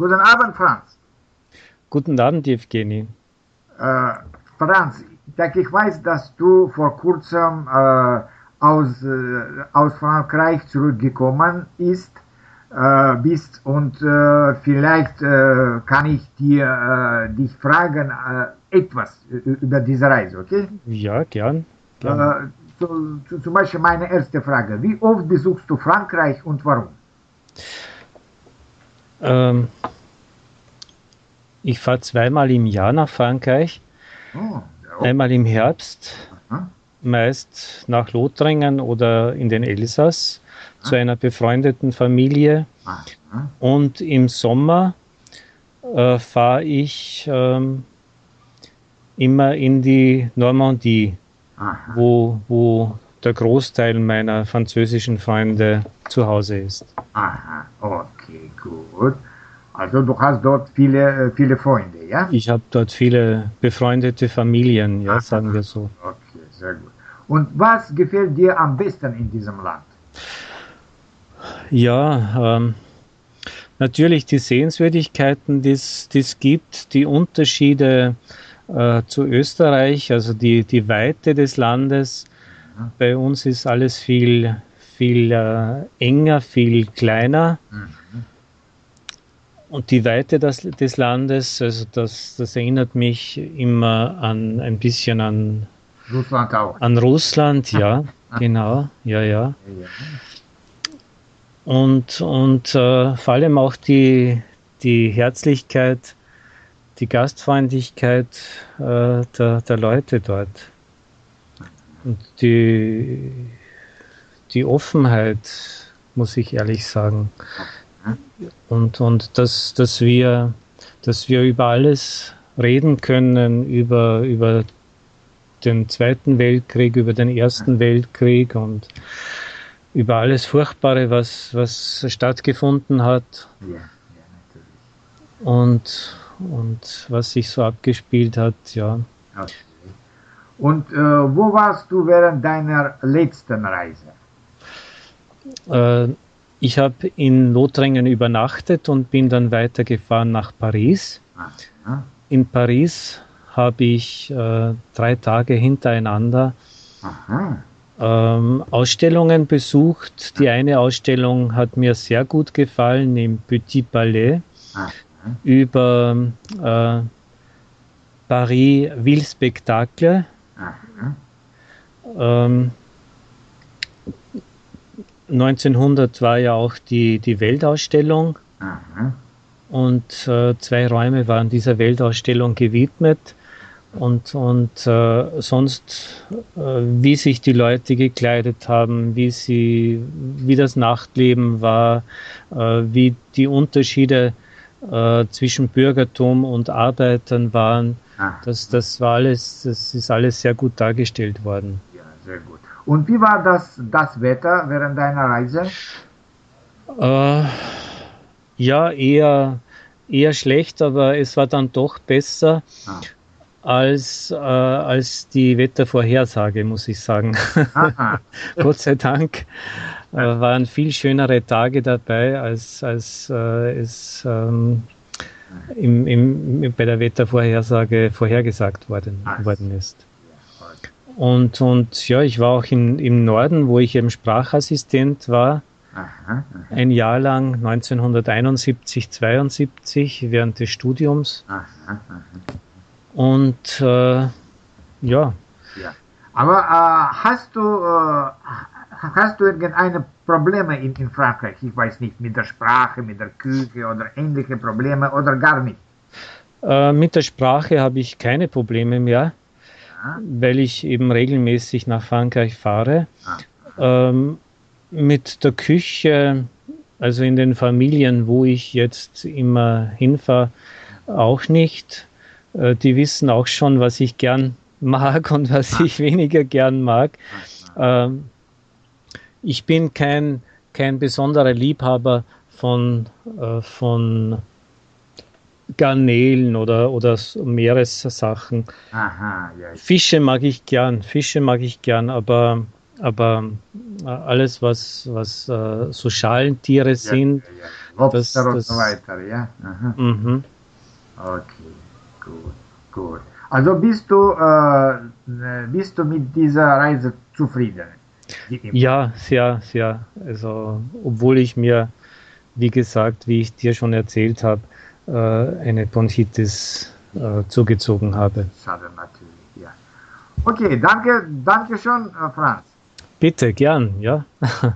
Guten Abend, Franz. Guten Abend, Evgeny. Äh, Franz, ich weiß, dass du vor kurzem äh, aus, äh, aus Frankreich zurückgekommen ist, äh, bist und äh, vielleicht äh, kann ich dir dich fragen etwas über diese Reise, okay? Ja, gern. gern. Zu, zu, zum Beispiel meine erste Frage. Wie oft besuchst du Frankreich und warum? Ähm, ich fahre zweimal im Jahr nach Frankreich. Oh, ja. Einmal im Herbst, Aha. meist nach Lothringen oder in den Elsass Aha. zu einer befreundeten Familie. Aha. Und im Sommer äh, fahre ich ähm, immer in die Normandie, wo, wo der Großteil meiner französischen Freunde zu Hause ist. Aha, okay, gut. Also du hast dort viele, äh, viele Freunde, ja? Ich habe dort viele befreundete Familien, ja, Aha, sagen wir so. Okay, sehr gut. Und was gefällt dir am besten in diesem Land? Ja, ähm, natürlich die Sehenswürdigkeiten, die es gibt, die Unterschiede äh, zu Österreich, also die, die Weite des Landes. Mhm. Bei uns ist alles viel, viel äh, enger, viel kleiner. Mhm. Und die Weite des, des Landes, also das, das erinnert mich immer an ein bisschen an Russland auch. An Russland, ja, genau, ja, ja. Und, und äh, vor allem auch die, die Herzlichkeit, die Gastfreundlichkeit äh, der, der Leute dort. Und die, die Offenheit, muss ich ehrlich sagen. Und, und dass, dass, wir, dass wir über alles reden können, über, über den Zweiten Weltkrieg, über den Ersten Weltkrieg und über alles Furchtbare, was, was stattgefunden hat. Und, und was sich so abgespielt hat, ja. Und äh, wo warst du während deiner letzten Reise? Äh, ich habe in Lothringen übernachtet und bin dann weitergefahren nach Paris. In Paris habe ich äh, drei Tage hintereinander ähm, Ausstellungen besucht. Die eine Ausstellung hat mir sehr gut gefallen im Petit Palais über äh, Paris Ville Spectacle. Ähm, 1900 war ja auch die, die Weltausstellung Aha. und äh, zwei Räume waren dieser Weltausstellung gewidmet und, und äh, sonst, äh, wie sich die Leute gekleidet haben, wie, sie, wie das Nachtleben war, äh, wie die Unterschiede äh, zwischen Bürgertum und Arbeitern waren, das, das war alles, das ist alles sehr gut dargestellt worden. Ja, sehr gut. Und wie war das, das Wetter während deiner Reise? Äh, ja, eher, eher schlecht, aber es war dann doch besser ah. als, äh, als die Wettervorhersage, muss ich sagen. Gott sei Dank äh, waren viel schönere Tage dabei, als, als äh, es ähm, im, im, bei der Wettervorhersage vorhergesagt worden, worden ist. Und, und ja, ich war auch in, im Norden, wo ich eben Sprachassistent war. Aha, aha. Ein Jahr lang, 1971, 72, während des Studiums. Aha, und äh, ja. ja. Aber äh, hast du äh, hast du irgendeine Probleme in, in Frankreich? Ich weiß nicht, mit der Sprache, mit der Küche oder ähnliche Probleme oder gar nicht? Äh, mit der Sprache habe ich keine Probleme mehr weil ich eben regelmäßig nach Frankreich fahre. Ähm, mit der Küche, also in den Familien, wo ich jetzt immer hinfahre, auch nicht. Äh, die wissen auch schon, was ich gern mag und was ich weniger gern mag. Ähm, ich bin kein, kein besonderer Liebhaber von, äh, von Garnelen oder, oder Meeressachen. Aha, ja. Fische mag ich gern, Fische mag ich gern, aber, aber äh, alles, was, was uh, so Schalentiere sind, ja, ja, Lobster das, und so weiter, ja? Mhm. Okay, gut, gut. Also bist du, äh, bist du mit dieser Reise zufrieden? Ja, sehr, sehr. Also, obwohl ich mir, wie gesagt, wie ich dir schon erzählt habe, äh, eine Bronchitis äh, zugezogen habe. Schade natürlich, ja. Okay, danke, danke schon, äh, Franz. Bitte, gern, ja.